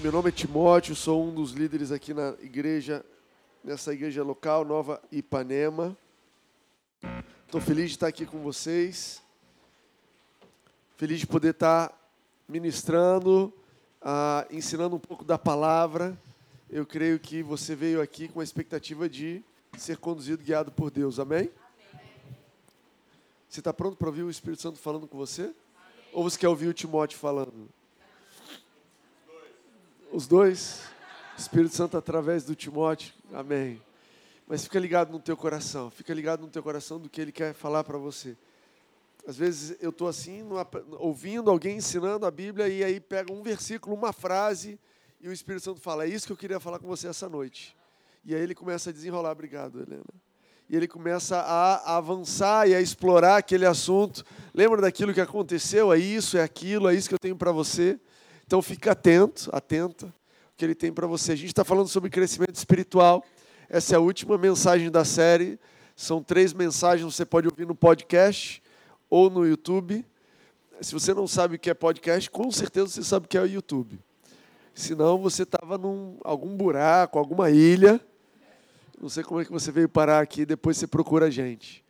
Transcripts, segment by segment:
Meu nome é Timóteo, sou um dos líderes aqui na igreja, nessa igreja local, Nova Ipanema. Estou feliz de estar aqui com vocês. Feliz de poder estar ministrando, ah, ensinando um pouco da palavra. Eu creio que você veio aqui com a expectativa de ser conduzido, guiado por Deus. Amém? Você está pronto para ouvir o Espírito Santo falando com você? Ou você quer ouvir o Timóteo falando? Os dois. Espírito Santo através do Timóteo. Amém. Mas fica ligado no teu coração. Fica ligado no teu coração do que ele quer falar para você. Às vezes eu estou assim, ouvindo alguém ensinando a Bíblia, e aí pega um versículo, uma frase, e o Espírito Santo fala: É isso que eu queria falar com você essa noite. E aí ele começa a desenrolar. Obrigado, Helena. E ele começa a avançar e a explorar aquele assunto. Lembra daquilo que aconteceu? É isso, é aquilo, é isso que eu tenho para você. Então fica atento, atenta, o que ele tem para você. A gente está falando sobre crescimento espiritual. Essa é a última mensagem da série. São três mensagens, você pode ouvir no podcast ou no YouTube. Se você não sabe o que é podcast, com certeza você sabe o que é o YouTube. Senão você estava em algum buraco, alguma ilha. Não sei como é que você veio parar aqui, depois você procura a gente.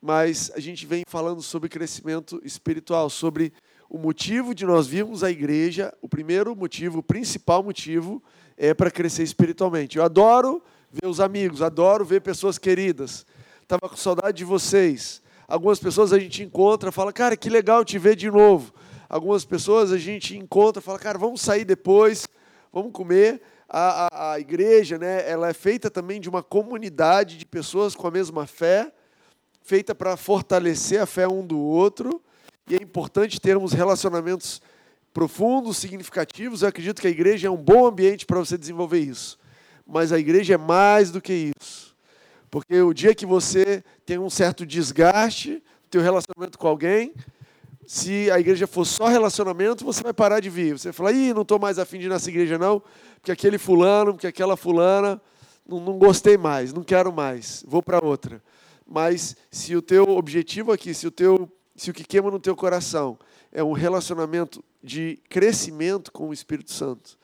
Mas a gente vem falando sobre crescimento espiritual, sobre o motivo de nós virmos à igreja, o primeiro motivo, o principal motivo, é para crescer espiritualmente. Eu adoro ver os amigos, adoro ver pessoas queridas. Estava com saudade de vocês. Algumas pessoas a gente encontra, fala, cara, que legal te ver de novo. Algumas pessoas a gente encontra, fala, cara, vamos sair depois, vamos comer. A, a, a igreja, né, ela é feita também de uma comunidade de pessoas com a mesma fé, feita para fortalecer a fé um do outro e é importante termos relacionamentos profundos, significativos. Eu acredito que a igreja é um bom ambiente para você desenvolver isso. Mas a igreja é mais do que isso. Porque o dia que você tem um certo desgaste no teu relacionamento com alguém, se a igreja for só relacionamento, você vai parar de vir. Você vai falar, ih, não estou mais afim de ir nessa igreja não, porque aquele fulano, porque aquela fulana, não, não gostei mais, não quero mais, vou para outra. Mas se o teu objetivo aqui, se o teu se o que queima no teu coração é um relacionamento de crescimento com o Espírito Santo,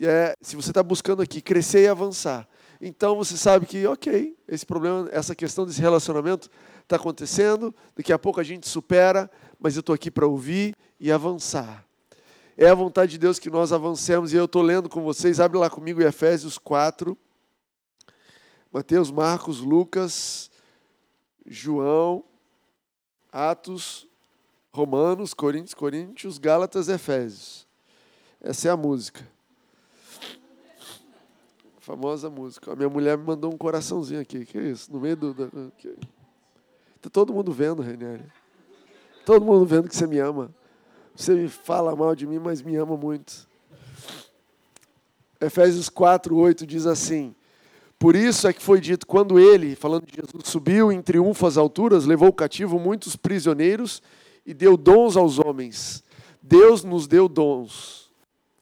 é, se você está buscando aqui crescer e avançar, então você sabe que, ok, esse problema, essa questão desse relacionamento está acontecendo, daqui a pouco a gente supera, mas eu estou aqui para ouvir e avançar. É a vontade de Deus que nós avancemos, e eu estou lendo com vocês, abre lá comigo Efésios 4, Mateus, Marcos, Lucas, João, Atos, Romanos, Coríntios, Coríntios, Gálatas, Efésios. Essa é a música. A famosa música. A minha mulher me mandou um coraçãozinho aqui. Que é isso? No meio do. do que... Tá todo mundo vendo, Renieri. Todo mundo vendo que você me ama. Você me fala mal de mim, mas me ama muito. Efésios 4, 8 diz assim: por isso é que foi dito, quando ele, falando de Jesus, subiu em triunfo às alturas, levou cativo muitos prisioneiros e deu dons aos homens. Deus nos deu dons.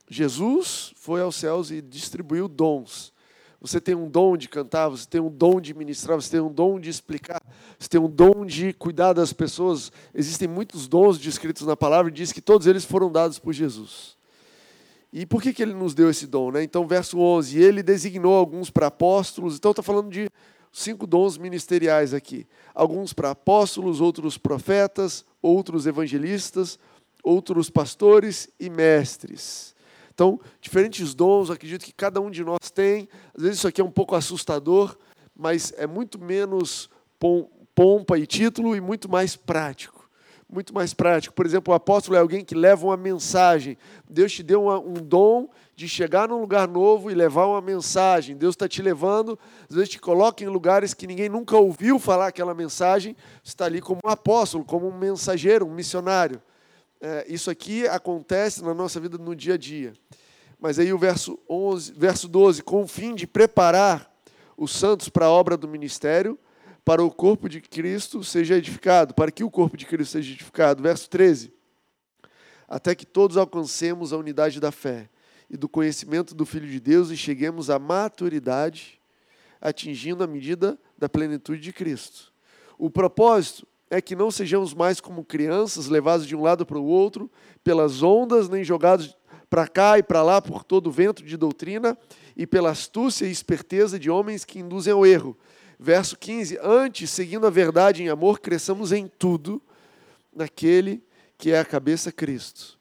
Jesus foi aos céus e distribuiu dons. Você tem um dom de cantar, você tem um dom de ministrar, você tem um dom de explicar, você tem um dom de cuidar das pessoas. Existem muitos dons descritos na palavra e diz que todos eles foram dados por Jesus. E por que, que ele nos deu esse dom? Né? Então, verso 11: Ele designou alguns para apóstolos. Então, está falando de cinco dons ministeriais aqui: alguns para apóstolos, outros profetas, outros evangelistas, outros pastores e mestres. Então, diferentes dons, acredito que cada um de nós tem. Às vezes isso aqui é um pouco assustador, mas é muito menos pompa e título e muito mais prático muito mais prático. Por exemplo, o apóstolo é alguém que leva uma mensagem. Deus te deu uma, um dom de chegar num lugar novo e levar uma mensagem. Deus está te levando, às vezes te coloca em lugares que ninguém nunca ouviu falar aquela mensagem. Você está ali como um apóstolo, como um mensageiro, um missionário. É, isso aqui acontece na nossa vida no dia a dia. Mas aí o verso, 11, verso 12, com o fim de preparar os santos para a obra do ministério, para o corpo de Cristo seja edificado, para que o corpo de Cristo seja edificado. Verso 13. Até que todos alcancemos a unidade da fé e do conhecimento do Filho de Deus e cheguemos à maturidade, atingindo a medida da plenitude de Cristo. O propósito é que não sejamos mais como crianças levados de um lado para o outro pelas ondas, nem jogados para cá e para lá por todo o vento de doutrina e pela astúcia e esperteza de homens que induzem ao erro. Verso 15: Antes, seguindo a verdade em amor, cresçamos em tudo naquele que é a cabeça Cristo.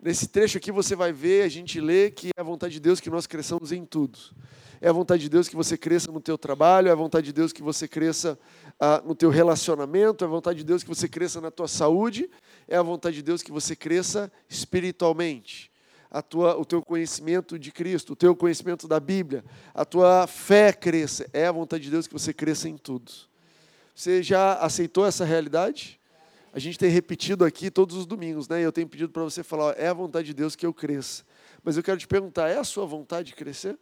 Nesse trecho aqui você vai ver, a gente lê que é a vontade de Deus que nós cresçamos em tudo. É a vontade de Deus que você cresça no teu trabalho, é a vontade de Deus que você cresça ah, no teu relacionamento, é a vontade de Deus que você cresça na tua saúde, é a vontade de Deus que você cresça espiritualmente. A tua, o teu conhecimento de Cristo, o teu conhecimento da Bíblia, a tua fé cresça. É a vontade de Deus que você cresça em tudo. Você já aceitou essa realidade? A gente tem repetido aqui todos os domingos, né? Eu tenho pedido para você falar, ó, é a vontade de Deus que eu cresça. Mas eu quero te perguntar, é a sua vontade crescer?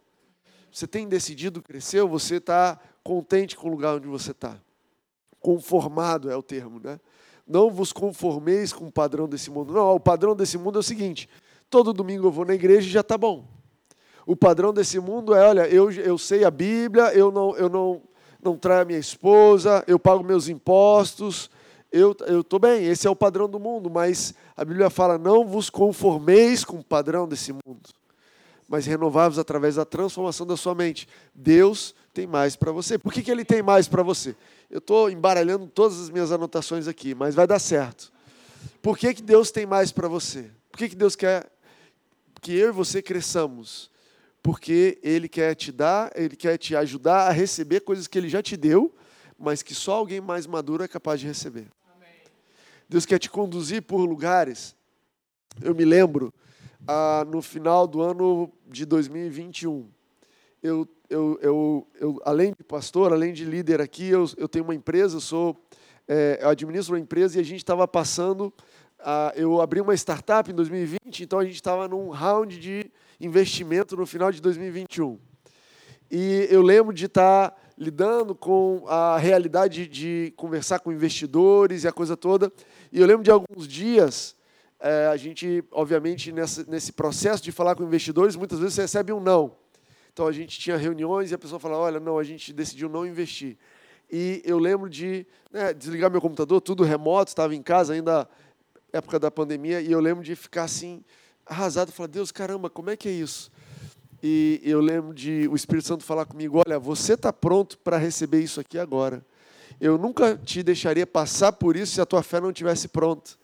Você tem decidido crescer ou você está contente com o lugar onde você está? Conformado é o termo, né? Não vos conformeis com o padrão desse mundo. Não, o padrão desse mundo é o seguinte: todo domingo eu vou na igreja e já está bom. O padrão desse mundo é, olha, eu, eu sei a Bíblia, eu não, eu não, não traio a minha esposa, eu pago meus impostos, eu estou bem, esse é o padrão do mundo, mas a Bíblia fala: não vos conformeis com o padrão desse mundo mas renovai-vos através da transformação da sua mente. Deus tem mais para você. Por que, que Ele tem mais para você? Eu estou embaralhando todas as minhas anotações aqui, mas vai dar certo. Por que, que Deus tem mais para você? Por que, que Deus quer que eu e você cresçamos? Porque Ele quer te dar, Ele quer te ajudar a receber coisas que Ele já te deu, mas que só alguém mais maduro é capaz de receber. Amém. Deus quer te conduzir por lugares. Eu me lembro ah, no final do ano de 2021. Eu, eu, eu, eu, além de pastor, além de líder aqui, eu, eu tenho uma empresa, eu, sou, é, eu administro uma empresa e a gente estava passando. Ah, eu abri uma startup em 2020, então a gente estava num round de investimento no final de 2021. E eu lembro de estar tá lidando com a realidade de conversar com investidores e a coisa toda. E eu lembro de alguns dias é, a gente, obviamente, nessa, nesse processo de falar com investidores, muitas vezes você recebe um não. Então a gente tinha reuniões e a pessoa falava: olha, não, a gente decidiu não investir. E eu lembro de né, desligar meu computador, tudo remoto, estava em casa ainda, época da pandemia, e eu lembro de ficar assim, arrasado, falar: Deus, caramba, como é que é isso? E eu lembro de o Espírito Santo falar comigo: olha, você está pronto para receber isso aqui agora. Eu nunca te deixaria passar por isso se a tua fé não estivesse pronta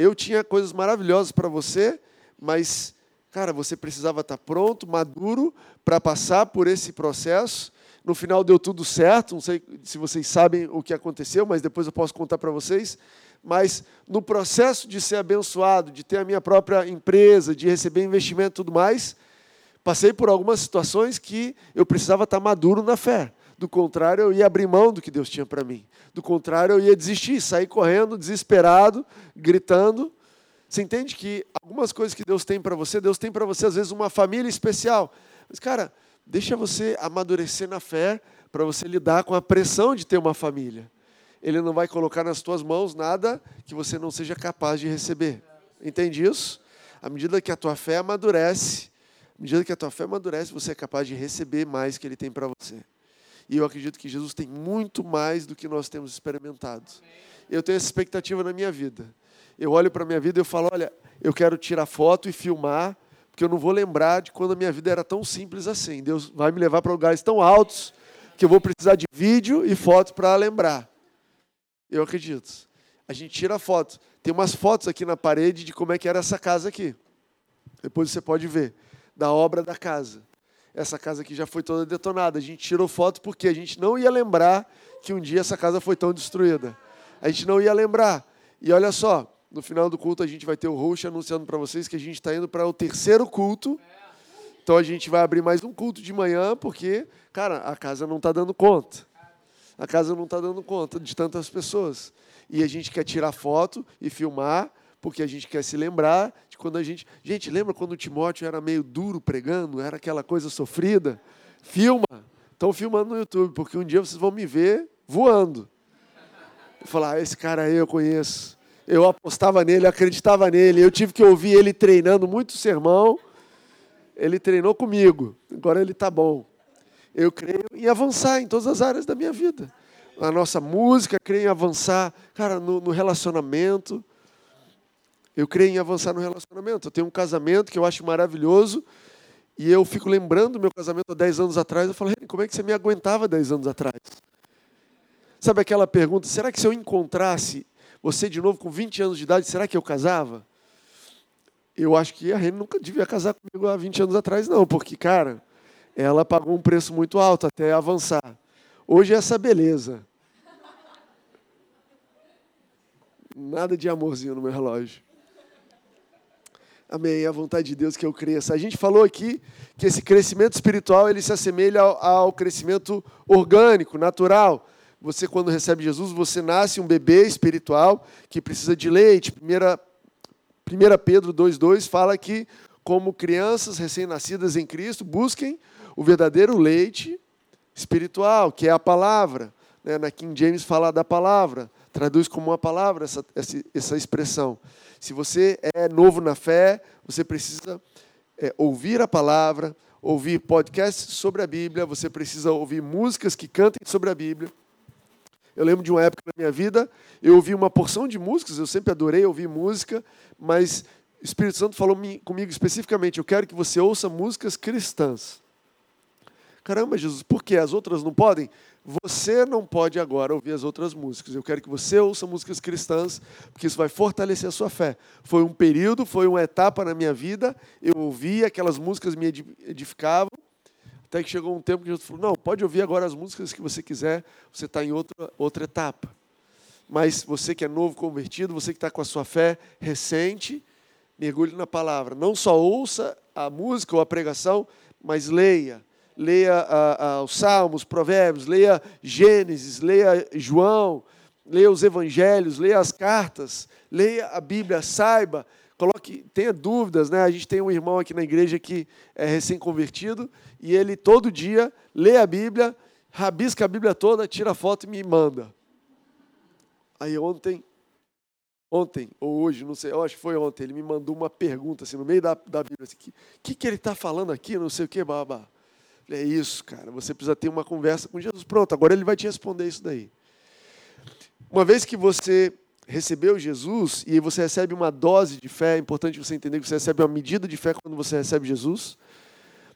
eu tinha coisas maravilhosas para você, mas, cara, você precisava estar tá pronto, maduro, para passar por esse processo. No final deu tudo certo, não sei se vocês sabem o que aconteceu, mas depois eu posso contar para vocês. Mas no processo de ser abençoado, de ter a minha própria empresa, de receber investimento e tudo mais, passei por algumas situações que eu precisava estar maduro na fé. Do contrário, eu ia abrir mão do que Deus tinha para mim. Do contrário, eu ia desistir, sair correndo, desesperado, gritando. Você entende que algumas coisas que Deus tem para você, Deus tem para você, às vezes, uma família especial. Mas, cara, deixa você amadurecer na fé para você lidar com a pressão de ter uma família. Ele não vai colocar nas tuas mãos nada que você não seja capaz de receber. Entende isso? À medida que a tua fé amadurece, à medida que a tua fé amadurece, você é capaz de receber mais que ele tem para você. E eu acredito que Jesus tem muito mais do que nós temos experimentado. Eu tenho essa expectativa na minha vida. Eu olho para a minha vida e eu falo: olha, eu quero tirar foto e filmar, porque eu não vou lembrar de quando a minha vida era tão simples assim. Deus vai me levar para lugares tão altos que eu vou precisar de vídeo e foto para lembrar. Eu acredito. A gente tira foto. Tem umas fotos aqui na parede de como é que era essa casa aqui. Depois você pode ver da obra da casa essa casa aqui já foi toda detonada. A gente tirou foto porque a gente não ia lembrar que um dia essa casa foi tão destruída. A gente não ia lembrar. E olha só, no final do culto a gente vai ter o host anunciando para vocês que a gente está indo para o terceiro culto. Então a gente vai abrir mais um culto de manhã porque, cara, a casa não está dando conta. A casa não está dando conta de tantas pessoas. E a gente quer tirar foto e filmar porque a gente quer se lembrar de quando a gente. Gente, lembra quando o Timóteo era meio duro pregando, era aquela coisa sofrida? Filma. Estão filmando no YouTube, porque um dia vocês vão me ver voando. Falar, ah, esse cara aí eu conheço. Eu apostava nele, acreditava nele. Eu tive que ouvir ele treinando muito sermão. Ele treinou comigo. Agora ele está bom. Eu creio em avançar em todas as áreas da minha vida. Na nossa música, creio em avançar, cara, no, no relacionamento, Eu creio em avançar no relacionamento. Eu tenho um casamento que eu acho maravilhoso e eu fico lembrando do meu casamento há 10 anos atrás. Eu falo, como é que você me aguentava 10 anos atrás? Sabe aquela pergunta, será que se eu encontrasse você de novo com 20 anos de idade, será que eu casava? Eu acho que a Reni nunca devia casar comigo há 20 anos atrás, não, porque, cara, ela pagou um preço muito alto até avançar. Hoje é essa beleza. Nada de amorzinho no meu relógio. Amém. É a vontade de Deus que eu cresça. A gente falou aqui que esse crescimento espiritual ele se assemelha ao, ao crescimento orgânico, natural. Você, quando recebe Jesus, você nasce um bebê espiritual que precisa de leite. Primeira, 1 Pedro 2,2 fala que, como crianças recém-nascidas em Cristo, busquem o verdadeiro leite espiritual, que é a palavra. Né? Na King James fala da palavra, traduz como uma palavra essa, essa, essa expressão. Se você é novo na fé, você precisa é, ouvir a palavra, ouvir podcasts sobre a Bíblia, você precisa ouvir músicas que cantem sobre a Bíblia. Eu lembro de uma época na minha vida, eu ouvi uma porção de músicas, eu sempre adorei ouvir música, mas o Espírito Santo falou comigo especificamente: eu quero que você ouça músicas cristãs. Caramba, Jesus, por que as outras não podem? Você não pode agora ouvir as outras músicas. Eu quero que você ouça músicas cristãs, porque isso vai fortalecer a sua fé. Foi um período, foi uma etapa na minha vida. Eu ouvi aquelas músicas me edificavam, até que chegou um tempo que Jesus falou: não, pode ouvir agora as músicas que você quiser. Você está em outra outra etapa. Mas você que é novo convertido, você que está com a sua fé recente, mergulhe na palavra. Não só ouça a música ou a pregação, mas leia leia os Salmos, Provérbios, leia Gênesis, leia João, leia os Evangelhos, leia as cartas, leia a Bíblia, saiba, coloque, tenha dúvidas, né? A gente tem um irmão aqui na igreja que é recém-convertido e ele todo dia lê a Bíblia, rabisca a Bíblia toda, tira foto e me manda. Aí ontem, ontem ou hoje, não sei, eu acho que foi ontem, ele me mandou uma pergunta assim no meio da, da Bíblia, assim, que que, que ele está falando aqui, não sei o que, babá. É isso, cara. Você precisa ter uma conversa com Jesus. Pronto, agora ele vai te responder isso daí. Uma vez que você recebeu Jesus e você recebe uma dose de fé, é importante você entender que você recebe uma medida de fé quando você recebe Jesus,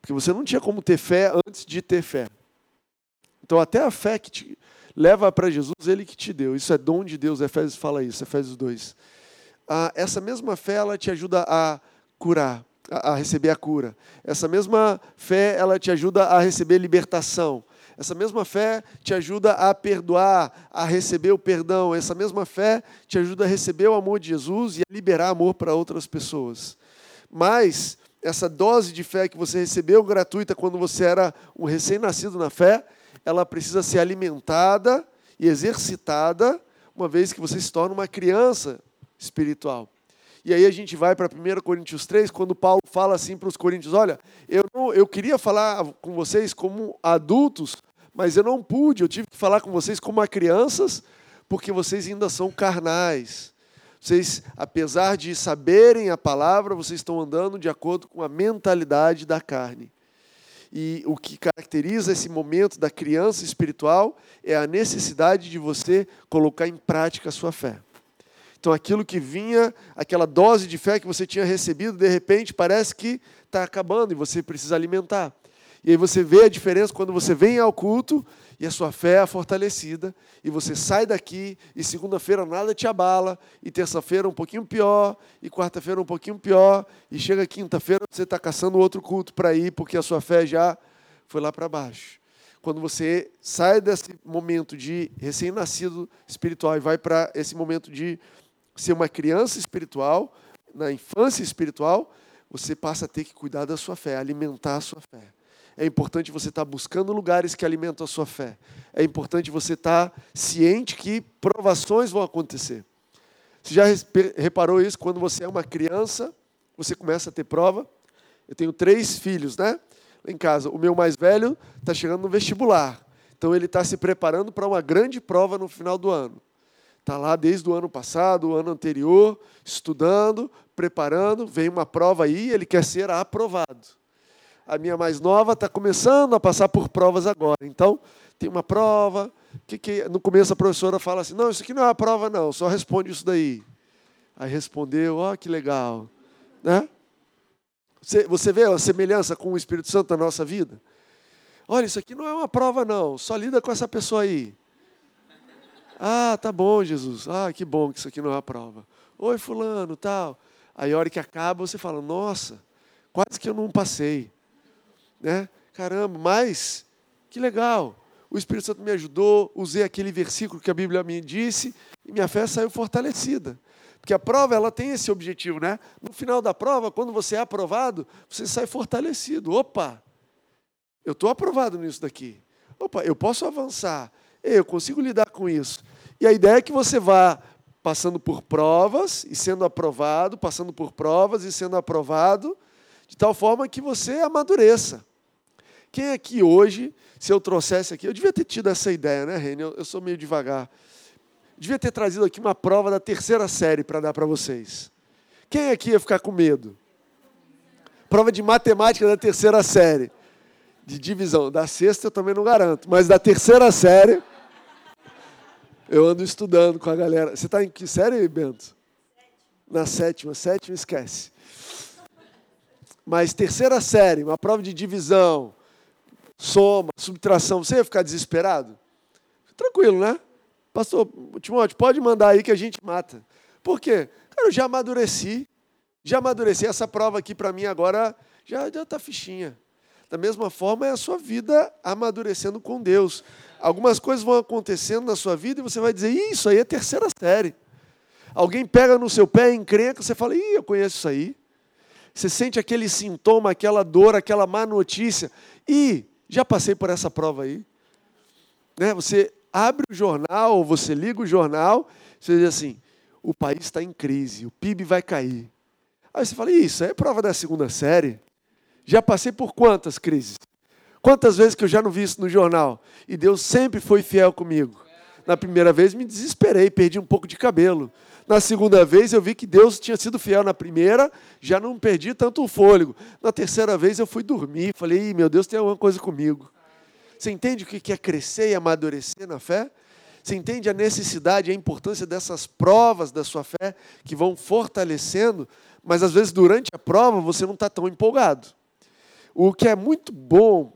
porque você não tinha como ter fé antes de ter fé. Então, até a fé que te leva para Jesus, ele que te deu. Isso é dom de Deus. Efésios fala isso, Efésios 2. Ah, essa mesma fé, ela te ajuda a curar a, receber a cura. Essa mesma fé, ela te ajuda a receber libertação. Essa mesma fé te ajuda a perdoar, a receber o perdão. Essa mesma fé te ajuda a receber o amor de Jesus e a liberar amor para outras pessoas. Mas essa dose de fé que você recebeu gratuita quando você era um recém-nascido na fé, ela precisa ser alimentada e exercitada uma vez que você se torna uma criança espiritual. E aí a gente vai para 1 Coríntios 3, quando Paulo fala assim para os coríntios: Olha, eu, não, eu queria falar com vocês como adultos, mas eu não pude, eu tive que falar com vocês como crianças, porque vocês ainda são carnais. Vocês, apesar de saberem a palavra, vocês estão andando de acordo com a mentalidade da carne. E o que caracteriza esse momento da criança espiritual é a necessidade de você colocar em prática a sua fé. Então, aquilo que vinha, aquela dose de fé que você tinha recebido, de repente parece que está acabando e você precisa alimentar. E aí você vê a diferença quando você vem ao culto e a sua fé é fortalecida, e você sai daqui, e segunda-feira nada te abala, e terça-feira um pouquinho pior, e quarta-feira um pouquinho pior, e chega quinta-feira você está caçando outro culto para ir, porque a sua fé já foi lá para baixo. Quando você sai desse momento de recém-nascido espiritual e vai para esse momento de ser uma criança espiritual, na infância espiritual, você passa a ter que cuidar da sua fé, alimentar a sua fé. É importante você estar buscando lugares que alimentam a sua fé. É importante você estar ciente que provações vão acontecer. Você já reparou isso? Quando você é uma criança, você começa a ter prova. Eu tenho três filhos, né? Em casa. O meu mais velho está chegando no vestibular. Então ele está se preparando para uma grande prova no final do ano. Está lá desde o ano passado, o ano anterior, estudando, preparando, vem uma prova aí, ele quer ser aprovado. A minha mais nova está começando a passar por provas agora. Então, tem uma prova, que, que no começo a professora fala assim, não, isso aqui não é uma prova não, só responde isso daí. Aí respondeu, ó, oh, que legal. Né? Você, você vê a semelhança com o Espírito Santo na nossa vida? Olha, isso aqui não é uma prova, não. Só lida com essa pessoa aí. Ah, tá bom, Jesus. Ah, que bom que isso aqui não é uma prova. Oi, fulano, tal. Aí a hora que acaba, você fala, nossa, quase que eu não passei. Né? Caramba, mas que legal. O Espírito Santo me ajudou, usei aquele versículo que a Bíblia me disse e minha fé saiu fortalecida. Porque a prova ela tem esse objetivo, né? No final da prova, quando você é aprovado, você sai fortalecido. Opa, eu estou aprovado nisso daqui. Opa, eu posso avançar. Eu consigo lidar com isso. E a ideia é que você vá passando por provas e sendo aprovado, passando por provas e sendo aprovado, de tal forma que você amadureça. Quem aqui hoje, se eu trouxesse aqui, eu devia ter tido essa ideia, né, Reni? Eu, eu sou meio devagar devia ter trazido aqui uma prova da terceira série para dar para vocês. Quem aqui ia ficar com medo? Prova de matemática da terceira série. De divisão. Da sexta eu também não garanto, mas da terceira série eu ando estudando com a galera. Você está em que série, Bento? Na sétima. Sétima, esquece. Mas terceira série, uma prova de divisão, soma, subtração. Você ia ficar desesperado? Tranquilo, né? Pastor Timóteo, pode mandar aí que a gente mata. Por quê? Cara, eu já amadureci. Já amadureci. Essa prova aqui para mim agora já está fichinha. Da mesma forma é a sua vida amadurecendo com Deus. Algumas coisas vão acontecendo na sua vida e você vai dizer, isso aí é terceira série. Alguém pega no seu pé, encrenca, você fala, ih, eu conheço isso aí. Você sente aquele sintoma, aquela dor, aquela má notícia. E já passei por essa prova aí. Né? Você abre o jornal, você liga o jornal, você diz assim: o país está em crise, o PIB vai cair. Aí você fala: Isso é prova da segunda série. Já passei por quantas crises? Quantas vezes que eu já não vi isso no jornal? E Deus sempre foi fiel comigo. Na primeira vez me desesperei, perdi um pouco de cabelo. Na segunda vez eu vi que Deus tinha sido fiel na primeira, já não perdi tanto o fôlego. Na terceira vez eu fui dormir, falei, meu Deus, tem alguma coisa comigo. Você entende o que é crescer e amadurecer na fé? Você entende a necessidade a importância dessas provas da sua fé que vão fortalecendo, mas às vezes durante a prova você não está tão empolgado. O que é muito bom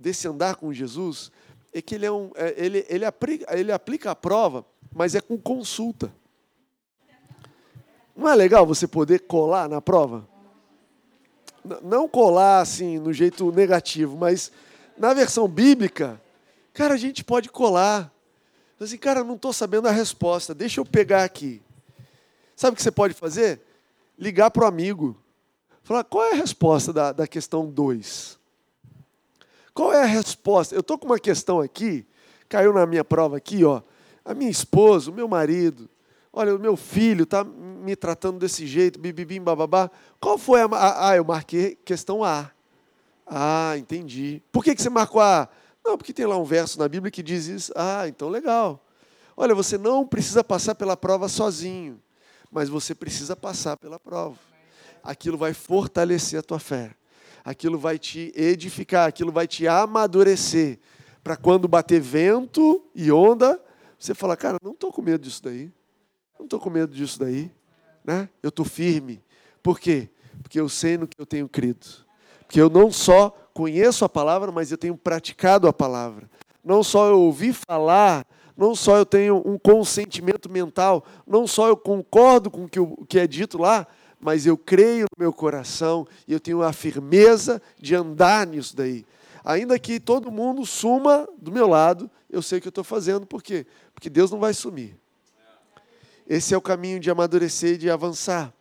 desse andar com Jesus é que ele, é um, é, ele, ele, aplica, ele aplica a prova, mas é com consulta. Não é legal você poder colar na prova? Não colar assim no jeito negativo, mas na versão bíblica, cara, a gente pode colar. Assim, cara, não estou sabendo a resposta, deixa eu pegar aqui. Sabe o que você pode fazer? Ligar para o amigo. Falar, qual é a resposta da, da questão 2? Qual é a resposta? Eu estou com uma questão aqui, caiu na minha prova aqui, ó. A minha esposa, o meu marido, olha, o meu filho está me tratando desse jeito, bibibim, bababá. Qual foi a. Ah, eu marquei questão A. Ah, entendi. Por que, que você marcou A? Não, porque tem lá um verso na Bíblia que diz isso. Ah, então legal. Olha, você não precisa passar pela prova sozinho, mas você precisa passar pela prova. Aquilo vai fortalecer a tua fé. Aquilo vai te edificar, aquilo vai te amadurecer. Para quando bater vento e onda, você falar, cara, não estou com medo disso daí. Não estou com medo disso daí. Né? Eu estou firme. Por quê? Porque eu sei no que eu tenho crido. Porque eu não só conheço a palavra, mas eu tenho praticado a palavra. Não só eu ouvi falar, não só eu tenho um consentimento mental, não só eu concordo com o que é dito lá, mas eu creio no meu coração e eu tenho a firmeza de andar nisso daí. Ainda que todo mundo suma do meu lado, eu sei o que eu estou fazendo, por quê? Porque Deus não vai sumir. Esse é o caminho de amadurecer e de avançar.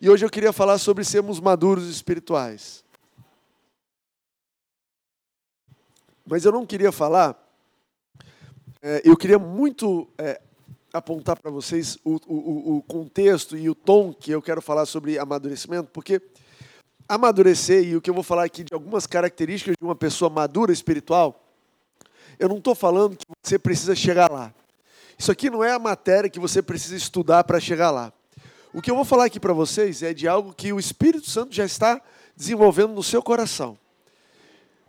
E hoje eu queria falar sobre sermos maduros espirituais. Mas eu não queria falar, é, eu queria muito é, apontar para vocês o, o, o contexto e o tom que eu quero falar sobre amadurecimento, porque amadurecer, e o que eu vou falar aqui de algumas características de uma pessoa madura espiritual, eu não estou falando que você precisa chegar lá. Isso aqui não é a matéria que você precisa estudar para chegar lá. O que eu vou falar aqui para vocês é de algo que o Espírito Santo já está desenvolvendo no seu coração.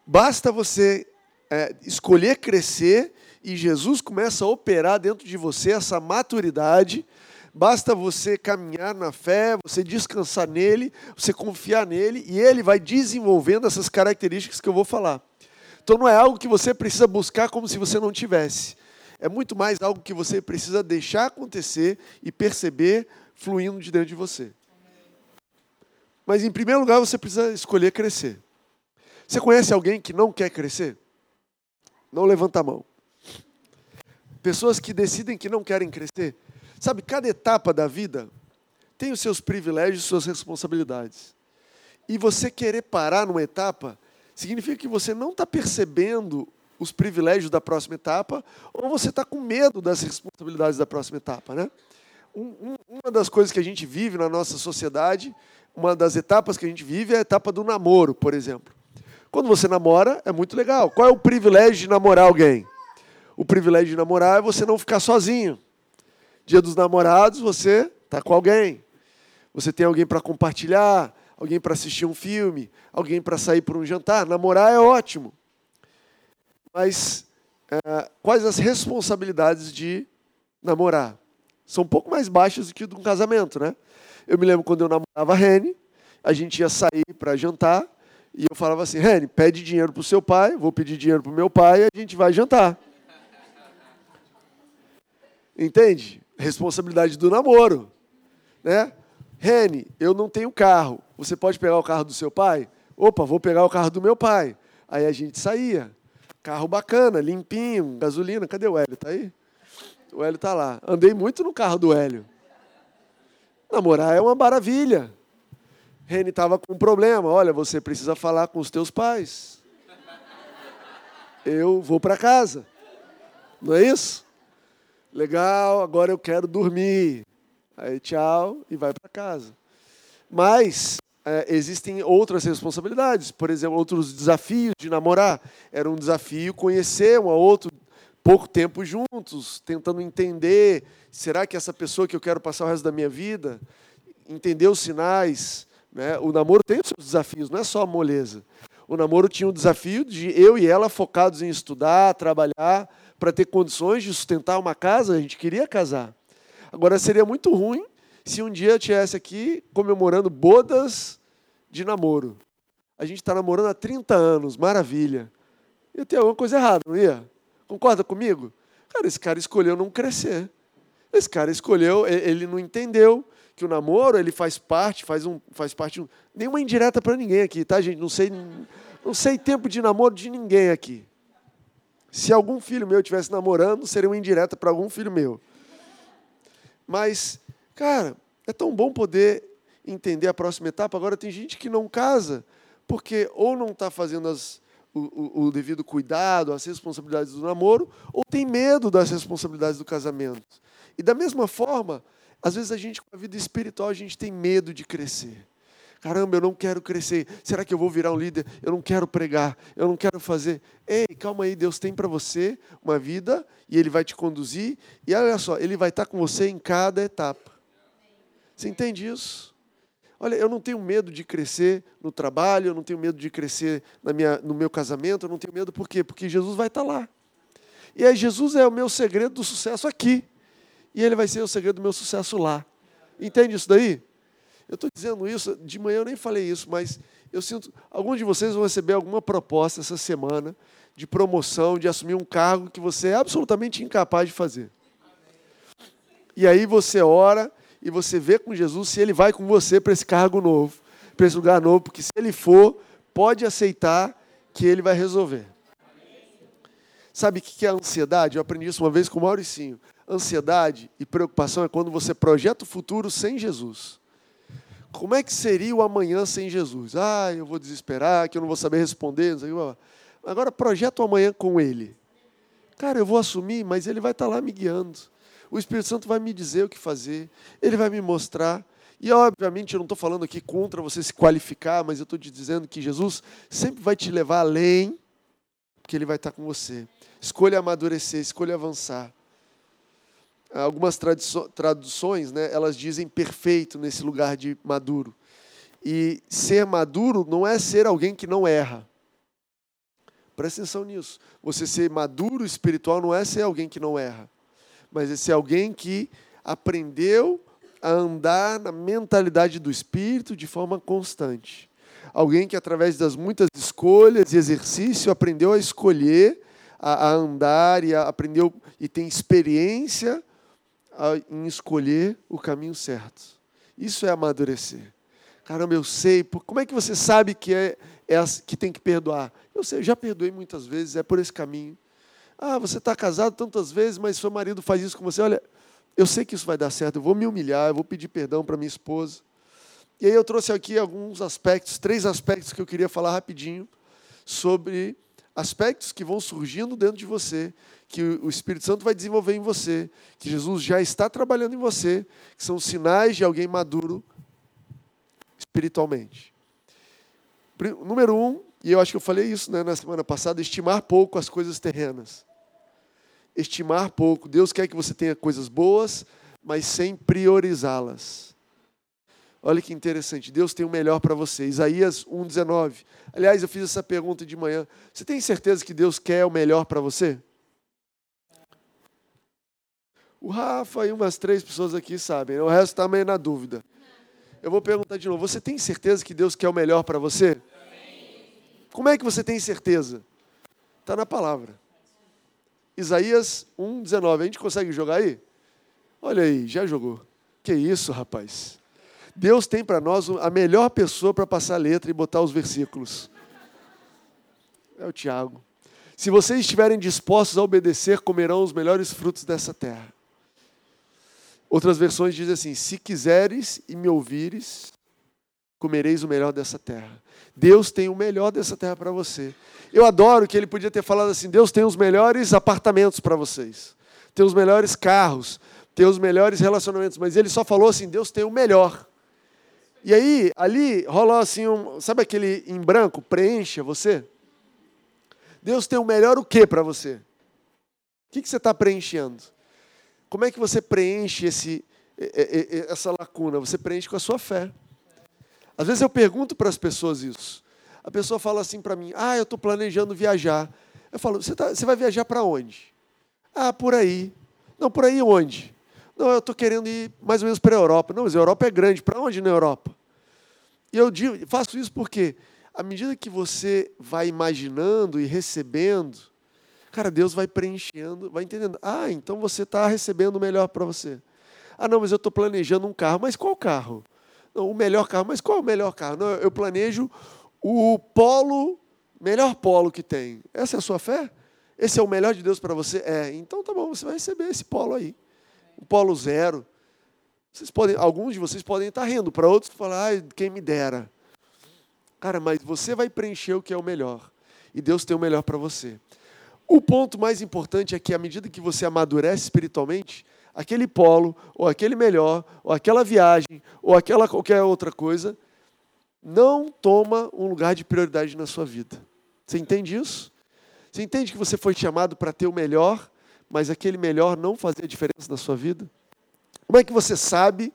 Basta você é, escolher crescer e Jesus começa a operar dentro de você essa maturidade, Basta você caminhar na fé, você descansar nele, você confiar nele e ele vai desenvolvendo essas características que eu vou falar. Então não é algo que você precisa buscar como se você não tivesse. É muito mais algo que você precisa deixar acontecer e perceber fluindo de dentro de você. Mas em primeiro lugar, você precisa escolher crescer. Você conhece alguém que não quer crescer? Não levanta a mão. Pessoas que decidem que não querem crescer. Sabe, cada etapa da vida tem os seus privilégios suas responsabilidades. E você querer parar numa etapa significa que você não está percebendo os privilégios da próxima etapa ou você está com medo das responsabilidades da próxima etapa, né? Um, um, uma das coisas que a gente vive na nossa sociedade, uma das etapas que a gente vive é a etapa do namoro, por exemplo. Quando você namora, é muito legal. Qual é o privilégio de namorar alguém? O privilégio de namorar é você não ficar sozinho. Dia dos namorados, você está com alguém. Você tem alguém para compartilhar, alguém para assistir um filme, alguém para sair por um jantar. Namorar é ótimo. Mas é, quais as responsabilidades de namorar? São um pouco mais baixas do que de um casamento, né? Eu me lembro quando eu namorava a Rene, a gente ia sair para jantar e eu falava assim: Rene, pede dinheiro para o seu pai, vou pedir dinheiro para o meu pai e a gente vai jantar. Entende? responsabilidade do namoro, né? Rene, eu não tenho carro. Você pode pegar o carro do seu pai? Opa, vou pegar o carro do meu pai. Aí a gente saía. Carro bacana, limpinho, gasolina. Cadê o Hélio? Tá aí? O Hélio tá lá. Andei muito no carro do Hélio. Namorar é uma maravilha. Rene estava com um problema. Olha, você precisa falar com os teus pais. Eu vou para casa. Não é isso? Legal, agora eu quero dormir. Aí tchau e vai para casa. Mas é, existem outras responsabilidades, por exemplo, outros desafios de namorar. Era um desafio conhecer um a outro pouco tempo juntos, tentando entender, será que essa pessoa que eu quero passar o resto da minha vida, entender os sinais, né? O namoro tem os seus desafios, não é só a moleza. O namoro tinha o desafio de eu e ela focados em estudar, trabalhar, para ter condições de sustentar uma casa, a gente queria casar. Agora seria muito ruim se um dia eu estivesse aqui comemorando bodas de namoro. A gente está namorando há 30 anos, maravilha. Ia ter alguma coisa errada, não ia? Concorda comigo? Cara, esse cara escolheu não crescer. Esse cara escolheu, ele não entendeu que o namoro ele faz parte, faz um, faz parte. Um, nenhuma indireta para ninguém aqui, tá, gente? Não sei, não sei tempo de namoro de ninguém aqui. Se algum filho meu estivesse namorando, seria uma indireta para algum filho meu. Mas, cara, é tão bom poder entender a próxima etapa. Agora, tem gente que não casa porque ou não está fazendo as, o, o, o, devido cuidado, as responsabilidades do namoro, ou tem medo das responsabilidades do casamento. E da mesma forma, às vezes a gente, com a vida espiritual, a gente tem medo de crescer. Caramba, eu não quero crescer. Será que eu vou virar um líder? Eu não quero pregar. Eu não quero fazer. Ei, calma aí, Deus tem para você uma vida e Ele vai te conduzir. E olha só, Ele vai estar com você em cada etapa. Você entende isso? Olha, eu não tenho medo de crescer no trabalho, eu não tenho medo de crescer na minha, no meu casamento, eu não tenho medo por quê? Porque Jesus vai estar lá. E aí Jesus é o meu segredo do sucesso aqui. E ele vai ser o segredo do meu sucesso lá. Entende isso daí? Eu estou dizendo isso, de manhã eu nem falei isso, mas eu sinto. Alguns de vocês vão receber alguma proposta essa semana de promoção, de assumir um cargo que você é absolutamente incapaz de fazer. E aí você ora e você vê com Jesus se ele vai com você para esse cargo novo, para esse lugar novo, porque se ele for, pode aceitar que ele vai resolver. Sabe o que é ansiedade? Eu aprendi isso uma vez com o Mauricinho. Ansiedade e preocupação é quando você projeta o futuro sem Jesus. Como é que seria o amanhã sem Jesus? Ah, eu vou desesperar, que eu não vou saber responder. Não sei o que. Agora, projeta o amanhã com Ele. Cara, eu vou assumir, mas Ele vai estar lá me guiando. O Espírito Santo vai me dizer o que fazer. Ele vai me mostrar. E, obviamente, eu não estou falando aqui contra você se qualificar, mas eu estou te dizendo que Jesus sempre vai te levar além, porque Ele vai estar com você. Escolha amadurecer, escolha avançar algumas traduções, né, elas dizem perfeito nesse lugar de maduro. E ser maduro não é ser alguém que não erra. Presta atenção nisso. Você ser maduro espiritual não é ser alguém que não erra, mas é ser alguém que aprendeu a andar na mentalidade do Espírito de forma constante. Alguém que, através das muitas escolhas e exercício, aprendeu a escolher, a, a andar e a, aprendeu e tem experiência em escolher o caminho certo. Isso é amadurecer. Caramba, eu sei. Como é que você sabe que, é, é que tem que perdoar? Eu sei, eu já perdoei muitas vezes, é por esse caminho. Ah, você está casado tantas vezes, mas seu marido faz isso com você. Olha, eu sei que isso vai dar certo, eu vou me humilhar, eu vou pedir perdão para minha esposa. E aí eu trouxe aqui alguns aspectos, três aspectos que eu queria falar rapidinho sobre aspectos que vão surgindo dentro de você, que o Espírito Santo vai desenvolver em você, que Jesus já está trabalhando em você, que são sinais de alguém maduro espiritualmente. Número um, e eu acho que eu falei isso né, na semana passada, estimar pouco as coisas terrenas estimar pouco. Deus quer que você tenha coisas boas, mas sem priorizá-las. Olha que interessante, Deus tem o melhor para você. Isaías 1,19. Aliás, eu fiz essa pergunta de manhã. Você tem certeza que Deus quer o melhor para você? O Rafa e umas três pessoas aqui sabem, o resto está meio na dúvida. Eu vou perguntar de novo: você tem certeza que Deus quer o melhor para você? Como é que você tem certeza? Está na palavra. Isaías 1,19. A gente consegue jogar aí? Olha aí, já jogou. Que isso, rapaz. Deus tem para nós a melhor pessoa para passar a letra e botar os versículos. É o Tiago. Se vocês estiverem dispostos a obedecer, comerão os melhores frutos dessa terra. Outras versões dizem assim: Se quiseres e me ouvires, comereis o melhor dessa terra. Deus tem o melhor dessa terra para você. Eu adoro que ele podia ter falado assim: Deus tem os melhores apartamentos para vocês, tem os melhores carros, tem os melhores relacionamentos, mas ele só falou assim: Deus tem o melhor. E aí, ali rolou assim, um, sabe aquele em branco? Preencha você. Deus tem o melhor o que para você? O que você está preenchendo? Como é que você preenche esse, essa lacuna? Você preenche com a sua fé. Às vezes eu pergunto para as pessoas isso. A pessoa fala assim para mim: Ah, eu estou planejando viajar. Eu falo: Você, tá, vai viajar para onde? Ah, por aí. Não, por aí onde? Não, eu estou querendo ir mais ou menos para a Europa. Não, mas a Europa é grande. Para onde na Europa? E eu digo, faço isso porque, à medida que você vai imaginando e recebendo, cara, Deus vai preenchendo, vai entendendo. Ah, então você está recebendo o melhor para você. Ah, não, mas eu estou planejando um carro. Mas qual carro? o melhor carro. Mas qual o melhor carro? Não, eu planejo o polo, melhor polo que tem. Essa é a sua fé? Esse é o melhor de Deus para você? É. Então tá bom, você vai receber esse polo aí. Um polo zero. Vocês podem, alguns de vocês podem estar rindo, para outros falar, ah, quem me dera. Cara, mas você vai preencher o que é o melhor. E Deus tem o melhor para você. O ponto mais importante é que, à medida que você amadurece espiritualmente, aquele polo, ou aquele melhor, ou aquela viagem, ou aquela qualquer outra coisa, não toma um lugar de prioridade na sua vida. Você entende isso? Você entende que você foi chamado para ter o melhor, mas aquele melhor não fazia diferença na sua vida? Como é que você sabe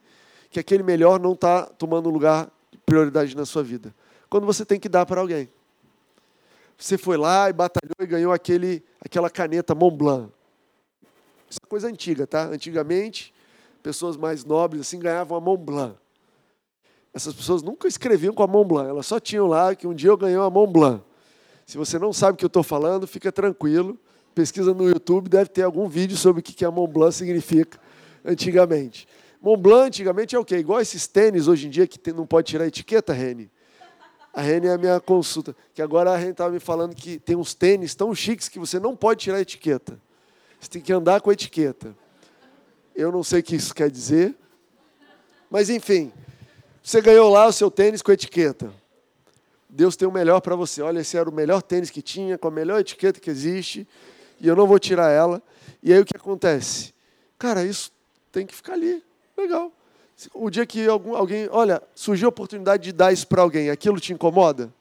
que aquele melhor não está tomando lugar de prioridade na sua vida? Quando você tem que dar para alguém. Você foi lá e batalhou e ganhou aquele, aquela caneta Montblanc. Isso é coisa antiga, tá? Antigamente, pessoas mais nobres assim ganhavam a Mont Blanc. Essas pessoas nunca escreviam com a Mont Blanc, elas só tinham lá que um dia eu ganhei a Mont Blanc. Se você não sabe o que eu estou falando, fica tranquilo. Pesquisa no YouTube, deve ter algum vídeo sobre o que a Mont Blanc significa antigamente. Mont Blanc antigamente é o quê? Igual esses tênis hoje em dia que não pode tirar a etiqueta, Reni. A Reni é a minha consulta. Que agora a Reni estava me falando que tem uns tênis tão chiques que você não pode tirar a etiqueta. Você tem que andar com a etiqueta. Eu não sei o que isso quer dizer. Mas, enfim, você ganhou lá o seu tênis com a etiqueta. Deus tem o melhor para você. Olha, esse era o melhor tênis que tinha, com a melhor etiqueta que existe, e eu não vou tirar ela. E aí o que acontece? Cara, isso tem que ficar ali. Legal. O dia que alguém, olha, surgiu a oportunidade de dar isso para alguém, aquilo te incomoda?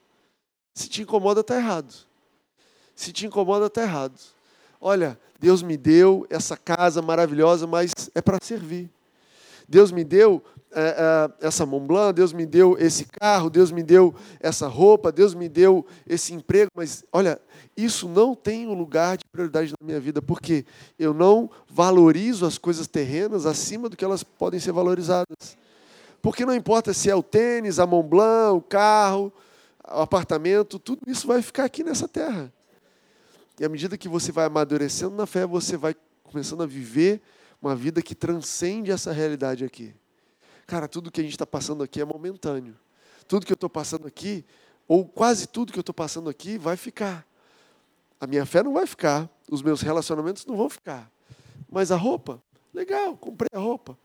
Se te incomoda, está errado. Se te incomoda, está errado. Olha, Deus me deu essa casa maravilhosa, mas é para servir. Deus me deu é, é, essa Montblanc, Deus me deu esse carro, Deus me deu essa roupa, Deus me deu esse emprego, mas olha, isso não tem um lugar de prioridade na minha vida, porque eu não valorizo as coisas terrenas acima do que elas podem ser valorizadas. Porque não importa se é o tênis, a Montblanc, o carro, o apartamento, tudo isso vai ficar aqui nessa terra. E à medida que você vai amadurecendo na fé, você vai começando a viver uma vida que transcende essa realidade aqui. Cara, tudo que a gente está passando aqui é momentâneo. Tudo que eu estou passando aqui, ou quase tudo que eu estou passando aqui, vai ficar. A minha fé não vai ficar, os meus relacionamentos não vão ficar. Mas a roupa, legal, comprei a roupa.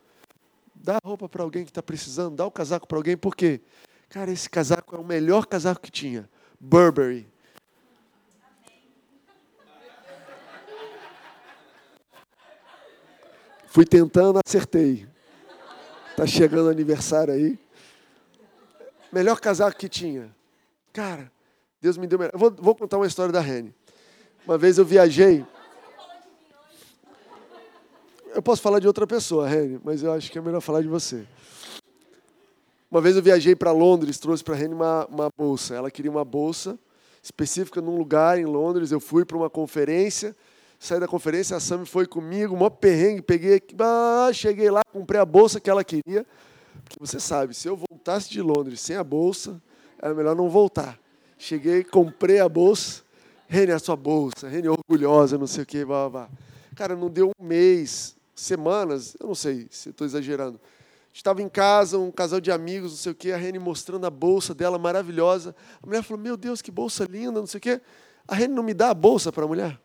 Dá a roupa para alguém que está precisando, dá o casaco para alguém, por quê? Cara, esse casaco é o melhor casaco que tinha. Burberry. Fui tentando, acertei. Tá chegando o aniversário aí. Melhor casaco que tinha. Cara, Deus me deu. Vou, vou contar uma história da Rene. Uma vez eu viajei. Eu posso falar de outra pessoa, Rene, mas eu acho que é melhor falar de você. Uma vez eu viajei para Londres, trouxe para a Rene uma, uma bolsa. Ela queria uma bolsa específica num lugar em Londres. Eu fui para uma conferência saí da conferência, a Sam foi comigo, mó perrengue, peguei, ah, cheguei lá, comprei a bolsa que ela queria. Porque você sabe, se eu voltasse de Londres sem a bolsa, era melhor não voltar. Cheguei, comprei a bolsa, Rene, a sua bolsa, Rene orgulhosa, não sei o quê, blá, blá. Cara, não deu um mês, semanas, eu não sei se estou exagerando. Estava em casa, um casal de amigos, não sei o quê, a Rene mostrando a bolsa dela maravilhosa. A mulher falou: Meu Deus, que bolsa linda, não sei o quê. A Rene não me dá a bolsa para a mulher?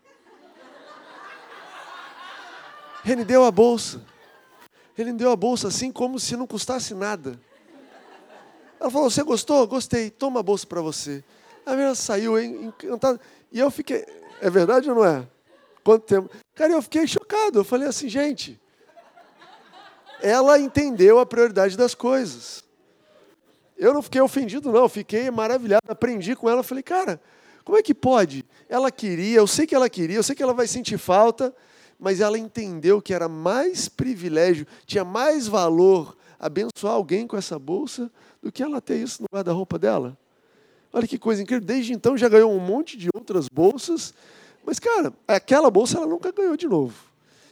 Ele deu a bolsa. Ele deu a bolsa assim como se não custasse nada. Ela falou: Você gostou? Gostei. Toma a bolsa para você. A menina saiu encantada. E eu fiquei. É verdade ou não é? Quanto tempo? Cara, eu fiquei chocado. Eu falei assim, gente. Ela entendeu a prioridade das coisas. Eu não fiquei ofendido, não. Eu fiquei maravilhado. Aprendi com ela. Falei, cara, como é que pode? Ela queria, eu sei que ela queria, eu sei que ela vai sentir falta mas ela entendeu que era mais privilégio, tinha mais valor abençoar alguém com essa bolsa do que ela ter isso no guarda-roupa dela. Olha que coisa incrível. Desde então já ganhou um monte de outras bolsas, mas, cara, aquela bolsa ela nunca ganhou de novo.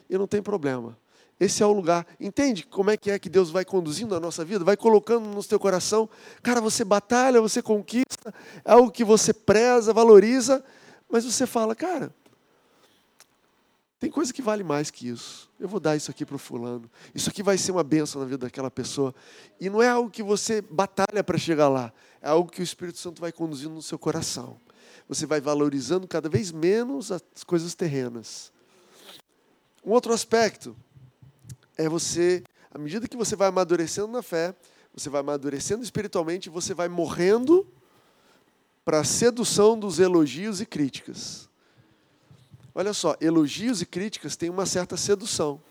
E não tem problema. Esse é o lugar. Entende como é que é que Deus vai conduzindo a nossa vida? Vai colocando no seu coração. Cara, você batalha, você conquista, é algo que você preza, valoriza, mas você fala, cara, tem coisa que vale mais que isso. Eu vou dar isso aqui para o fulano. Isso aqui vai ser uma bênção na vida daquela pessoa. E não é algo que você batalha para chegar lá. É algo que o Espírito Santo vai conduzindo no seu coração. Você vai valorizando cada vez menos as coisas terrenas. Um outro aspecto é você, à medida que você vai amadurecendo na fé, você vai amadurecendo espiritualmente, você vai morrendo para a sedução dos elogios e críticas. Olha só, elogios e críticas têm uma certa sedução.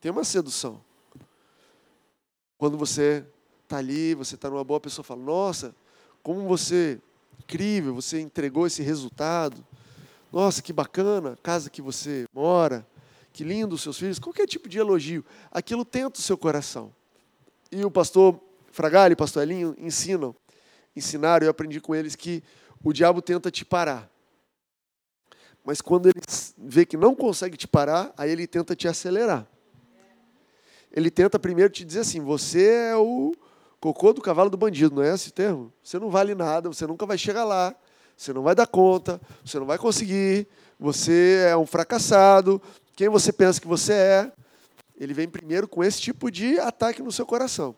Tem uma sedução. Quando você está ali, você está numa boa pessoa, fala: Nossa, como você, incrível, você entregou esse resultado. Nossa, que bacana, casa que você mora, que lindo os seus filhos. Qualquer tipo de elogio, aquilo tenta o seu coração. E o pastor Fragalho e o pastor Elinho ensinam, ensinaram, eu aprendi com eles que o diabo tenta te parar. Mas quando ele vê que não consegue te parar, aí ele tenta te acelerar. Ele tenta primeiro te dizer assim: você é o cocô do cavalo do bandido, não é esse termo? Você não vale nada, você nunca vai chegar lá, você não vai dar conta, você não vai conseguir, você é um fracassado, quem você pensa que você é? Ele vem primeiro com esse tipo de ataque no seu coração.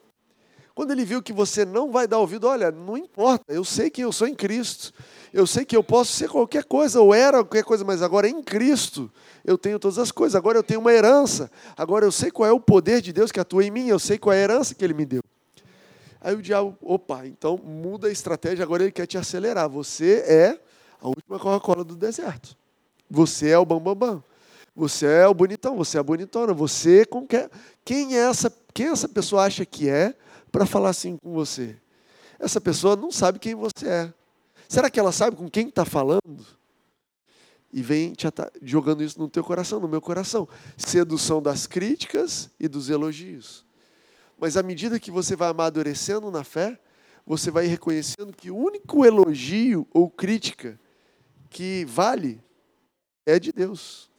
Quando ele viu que você não vai dar ouvido, olha, não importa, eu sei que eu sou em Cristo, eu sei que eu posso ser qualquer coisa, ou era qualquer coisa, mas agora em Cristo eu tenho todas as coisas. Agora eu tenho uma herança. Agora eu sei qual é o poder de Deus que atua em mim, eu sei qual é a herança que Ele me deu. Aí o diabo, opa, então muda a estratégia, agora ele quer te acelerar. Você é a última Coca-Cola do deserto. Você é o bambambam. Bam, bam. Você é o bonitão, você é a bonitona, você com que... quem é essa, quem essa pessoa acha que é para falar assim com você? Essa pessoa não sabe quem você é. Será que ela sabe com quem está falando? E vem te jogando isso no teu coração, no meu coração. Sedução das críticas e dos elogios. Mas à medida que você vai amadurecendo na fé, você vai reconhecendo que o único elogio ou crítica que vale é de Deus.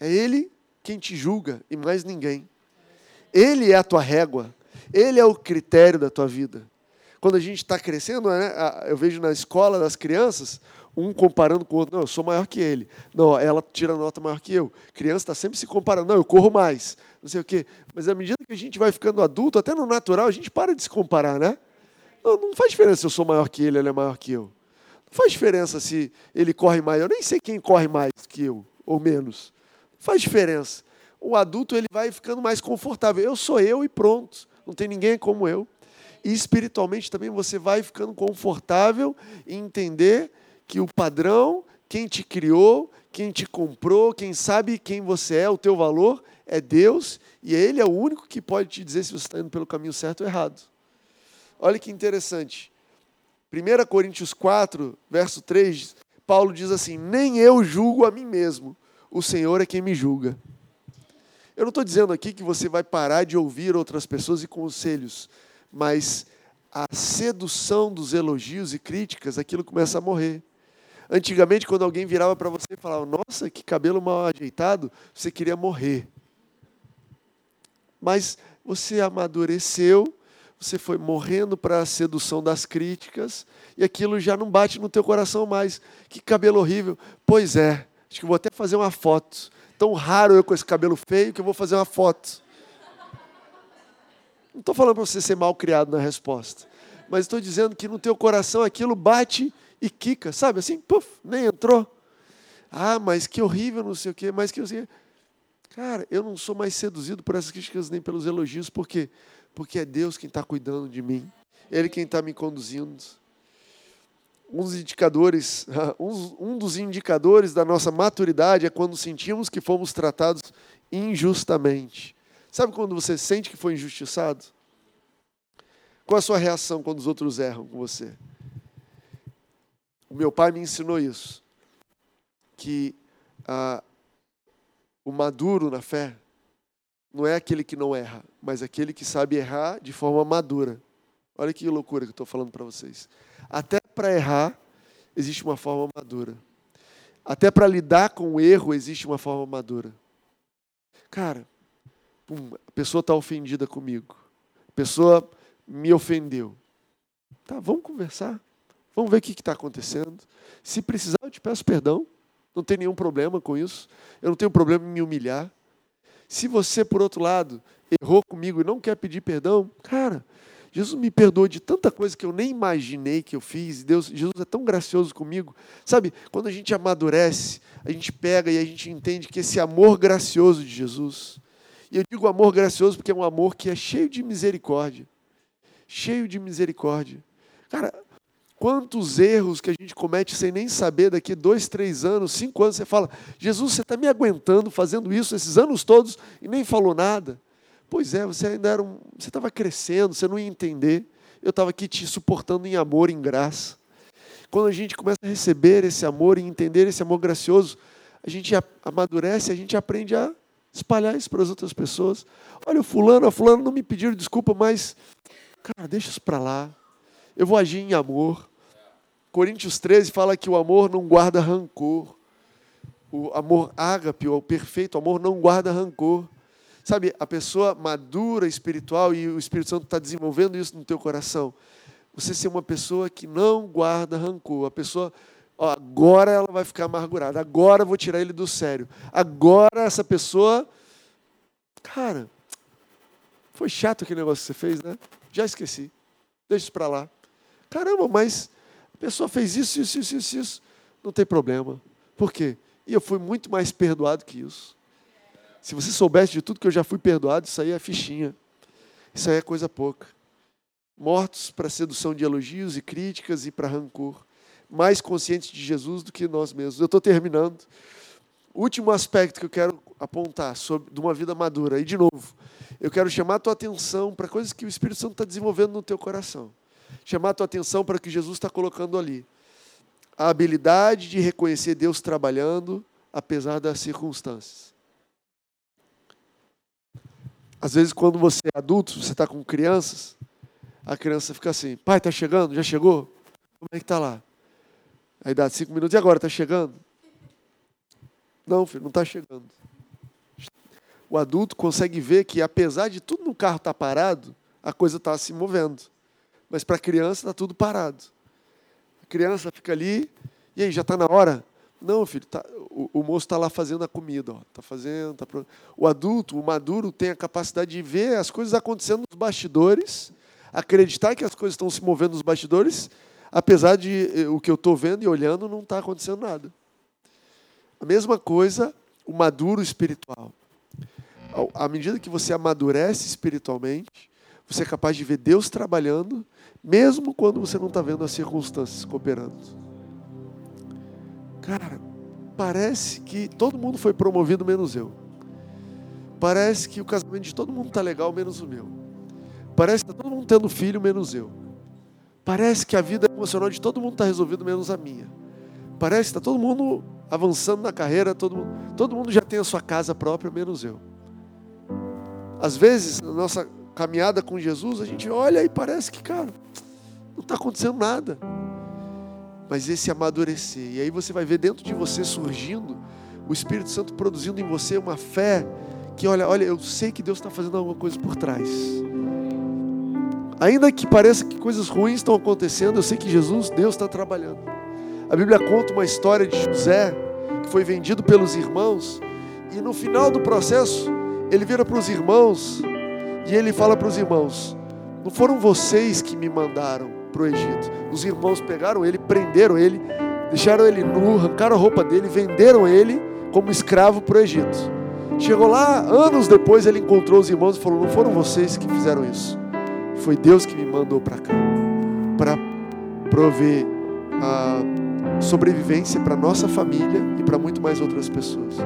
É Ele quem te julga e mais ninguém. Ele é a tua régua. Ele é o critério da tua vida. Quando a gente está crescendo, né, eu vejo na escola das crianças, um comparando com o outro. Não, eu sou maior que ele. Não, ela tira nota maior que eu. Criança está sempre se comparando. Não, eu corro mais. Não sei o quê. Mas à medida que a gente vai ficando adulto, até no natural, a gente para de se comparar, né? Não, não faz diferença se eu sou maior que ele, ele é maior que eu. Não faz diferença se ele corre mais. Eu nem sei quem corre mais que eu, ou menos. Não faz diferença. O adulto ele vai ficando mais confortável. Eu sou eu e pronto. Não tem ninguém como eu. E espiritualmente também você vai ficando confortável em entender que o padrão, quem te criou, quem te comprou, quem sabe quem você é, o teu valor, é Deus, e Ele é o único que pode te dizer se você está indo pelo caminho certo ou errado. Olha que interessante. 1 Coríntios 4, verso 3, Paulo diz assim: Nem eu julgo a mim mesmo, o Senhor é quem me julga. Eu não estou dizendo aqui que você vai parar de ouvir outras pessoas e conselhos, mas a sedução dos elogios e críticas, aquilo começa a morrer. Antigamente, quando alguém virava para você e falava, nossa, que cabelo mal ajeitado, você queria morrer. Mas você amadureceu, você foi morrendo para a sedução das críticas, e aquilo já não bate no teu coração mais. Que cabelo horrível. Pois é, acho que vou até fazer uma foto. Tão raro eu com esse cabelo feio que eu vou fazer uma foto. Não estou falando para você ser mal criado na resposta, mas estou dizendo que no teu coração aquilo bate e quica, sabe assim, puf, nem entrou. Ah, mas que horrível, não sei o quê, mas que eu sei. Cara, eu não sou mais seduzido por essas críticas nem pelos elogios, por quê? Porque é Deus quem está cuidando de mim, Ele quem está me conduzindo. Dos indicadores, um dos indicadores da nossa maturidade é quando sentimos que fomos tratados injustamente. Sabe quando você sente que foi injustiçado? Qual a sua reação quando os outros erram com você? O meu pai me ensinou isso, que ah, o maduro na fé não é aquele que não erra, mas aquele que sabe errar de forma madura. Olha que loucura que eu estou falando para vocês. Até para errar, existe uma forma madura. Até para lidar com o erro, existe uma forma madura. Cara, pum, a pessoa está ofendida comigo. A pessoa me ofendeu. Tá, vamos conversar. Vamos ver o que está acontecendo. Se precisar, eu te peço perdão. Não tem nenhum problema com isso. Eu não tenho problema em me humilhar. Se você, por outro lado, errou comigo e não quer pedir perdão, cara, Jesus me perdoou de tanta coisa que eu nem imaginei que eu fiz. Deus, Jesus é tão gracioso comigo. Sabe, quando a gente amadurece, a gente pega e a gente entende que esse amor gracioso de Jesus, e eu digo amor gracioso porque é um amor que é cheio de misericórdia. Cheio de misericórdia. Cara, Quantos erros que a gente comete sem nem saber, daqui dois, três anos, cinco anos, você fala, Jesus, você está me aguentando fazendo isso esses anos todos e nem falou nada. Pois é, você ainda era um, você estava crescendo, você não ia entender. Eu estava aqui te suportando em amor, em graça. Quando a gente começa a receber esse amor e entender esse amor gracioso, a gente amadurece, a gente aprende a espalhar isso para as outras pessoas. Olha, o fulano, a fulano não me pediram desculpa, mas, cara, deixa isso para lá. Eu vou agir em amor. Coríntios 13 fala que o amor não guarda rancor. O amor ágape, o perfeito amor, não guarda rancor. Sabe, a pessoa madura espiritual e o Espírito Santo está desenvolvendo isso no teu coração. Você ser uma pessoa que não guarda rancor. A pessoa, ó, agora ela vai ficar amargurada. Agora eu vou tirar ele do sério. Agora essa pessoa. Cara, foi chato aquele negócio que você fez, né? Já esqueci. Deixa isso para lá. Caramba, mas a pessoa fez isso, isso, isso, isso, isso. Não tem problema. Por quê? E eu fui muito mais perdoado que isso. Se você soubesse de tudo que eu já fui perdoado, isso aí é fichinha. Isso aí é coisa pouca. Mortos para sedução de elogios e críticas e para rancor. Mais conscientes de Jesus do que nós mesmos. Eu estou terminando. Último aspecto que eu quero apontar sobre de uma vida madura. E de novo, eu quero chamar a tua atenção para coisas que o Espírito Santo está desenvolvendo no teu coração chamar a tua atenção para o que Jesus está colocando ali. A habilidade de reconhecer Deus trabalhando, apesar das circunstâncias. Às vezes, quando você é adulto, você está com crianças, a criança fica assim: pai, está chegando? Já chegou? Como é que está lá? Aí dá cinco minutos, e agora? Está chegando? Não, filho, não está chegando. O adulto consegue ver que, apesar de tudo no carro estar tá parado, a coisa está se movendo. Mas para a criança está tudo parado. A criança fica ali, e aí, já está na hora? Não, filho, tá, o, o, moço está lá fazendo a comida. Está fazendo. Tá O adulto, o maduro, tem a capacidade de ver as coisas acontecendo nos bastidores, acreditar que as coisas estão se movendo nos bastidores, apesar de eh, o que eu estou vendo e olhando não está acontecendo nada. A mesma coisa, o maduro espiritual. À medida que você amadurece espiritualmente, você é capaz de ver Deus trabalhando, mesmo quando você não está vendo as circunstâncias cooperando. Cara, parece que todo mundo foi promovido menos eu. Parece que o casamento de todo mundo está legal menos o meu. Parece que está todo mundo tendo filho menos eu. Parece que a vida emocional de todo mundo está resolvida menos a minha. Parece que está todo mundo avançando na carreira, todo mundo, todo mundo já tem a sua casa própria, menos eu. Às vezes, na nossa caminhada com Jesus, a gente olha e parece que, cara, não está acontecendo nada mas esse amadurecer. E aí você vai ver dentro de você surgindo o Espírito Santo produzindo em você uma fé que, olha, olha, eu sei que Deus está fazendo alguma coisa por trás. Ainda que pareça que coisas ruins estão acontecendo, eu sei que Jesus, Deus está trabalhando. A Bíblia conta uma história de José, que foi vendido pelos irmãos, e no final do processo, ele vira para os irmãos e ele fala para os irmãos: Não foram vocês que me mandaram, para o Egito. Os irmãos pegaram ele, prenderam ele, deixaram ele nu, arrancaram a roupa dele, venderam ele como escravo para o Egito. Chegou lá, anos depois, ele encontrou os irmãos e falou: Não foram vocês que fizeram isso, foi Deus que me mandou para cá, para prover a sobrevivência para nossa família e para muito mais outras pessoas.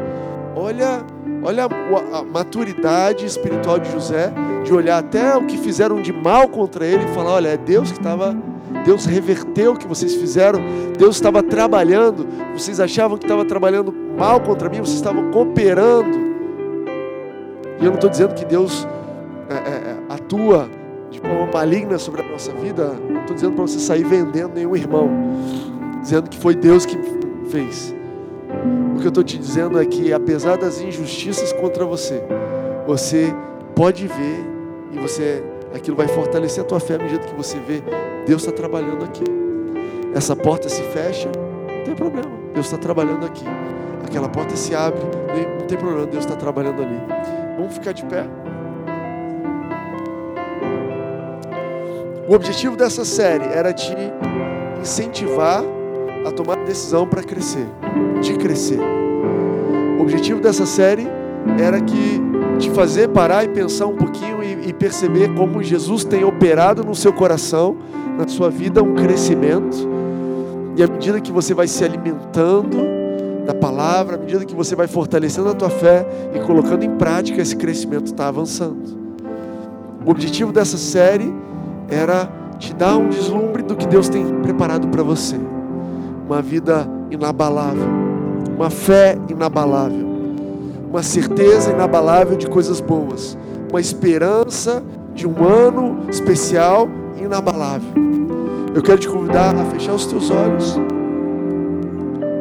Olha, olha a maturidade espiritual de José, de olhar até o que fizeram de mal contra ele e falar: olha, é Deus que estava, Deus reverteu o que vocês fizeram, Deus estava trabalhando, vocês achavam que estava trabalhando mal contra mim, vocês estavam cooperando. E eu não estou dizendo que Deus é, é, é, atua forma maligna sobre a nossa vida, não estou dizendo para você sair vendendo nenhum irmão, dizendo que foi Deus que fez. O que eu estou te dizendo é que, apesar das injustiças contra você, você pode ver e você aquilo vai fortalecer a tua fé à medida que você vê Deus está trabalhando aqui. Essa porta se fecha, não tem problema, Deus está trabalhando aqui. Aquela porta se abre, não tem problema, Deus está trabalhando ali. Vamos ficar de pé. O objetivo dessa série era te incentivar a tomar decisão para crescer, de crescer. O objetivo dessa série era que te fazer parar e pensar um pouquinho e, e perceber como Jesus tem operado no seu coração, na sua vida, um crescimento. E à medida que você vai se alimentando da palavra, à medida que você vai fortalecendo a tua fé e colocando em prática, esse crescimento está avançando. O objetivo dessa série era te dar um deslumbre do que Deus tem preparado para você uma vida inabalável, uma fé inabalável, uma certeza inabalável de coisas boas, uma esperança de um ano especial inabalável. Eu quero te convidar a fechar os teus olhos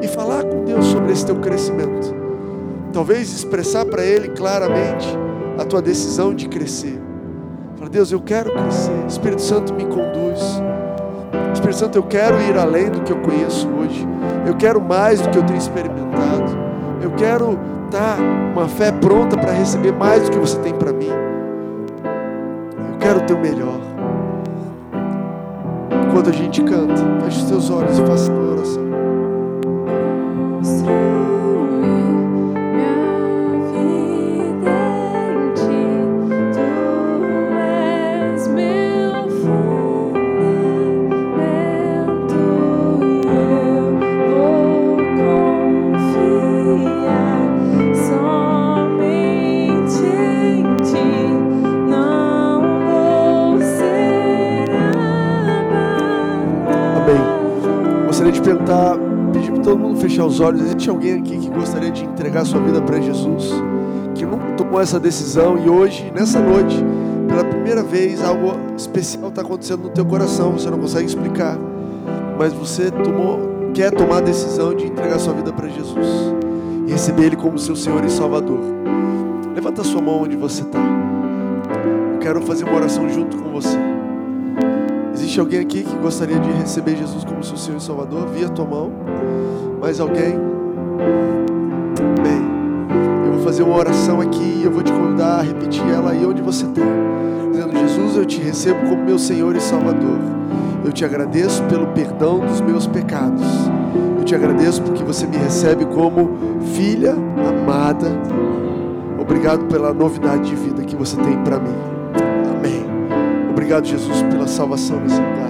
e falar com Deus sobre esse teu crescimento. Talvez expressar para Ele claramente a tua decisão de crescer. Fala, Deus, eu quero crescer. Espírito Santo me conduz. Espírito Santo, eu quero ir além do que eu conheço hoje. Eu quero mais do que eu tenho experimentado. Eu quero estar uma fé pronta para receber mais do que você tem para mim. Eu quero o teu melhor. Enquanto a gente canta, feche os teus olhos e faça a tua oração. Entregar sua vida para Jesus? que nunca tomou essa decisão e hoje, nessa noite, pela primeira vez, algo especial está acontecendo no teu coração, você não consegue explicar, mas você tomou, quer tomar a decisão de entregar sua vida para Jesus e receber Ele como seu Senhor e Salvador. Levanta sua mão onde você está. Eu quero fazer uma oração junto com você. Existe alguém aqui que gostaria de receber Jesus como seu Senhor e Salvador? Via tua mão. Mais alguém? Fazer uma oração aqui eu vou te convidar a repetir ela aí onde você está. Dizendo, Jesus, eu te recebo como meu Senhor e Salvador. Eu te agradeço pelo perdão dos meus pecados. Eu te agradeço porque você me recebe como filha amada. Obrigado pela novidade de vida que você tem para mim. Amém. Obrigado, Jesus, pela salvação nesse lugar,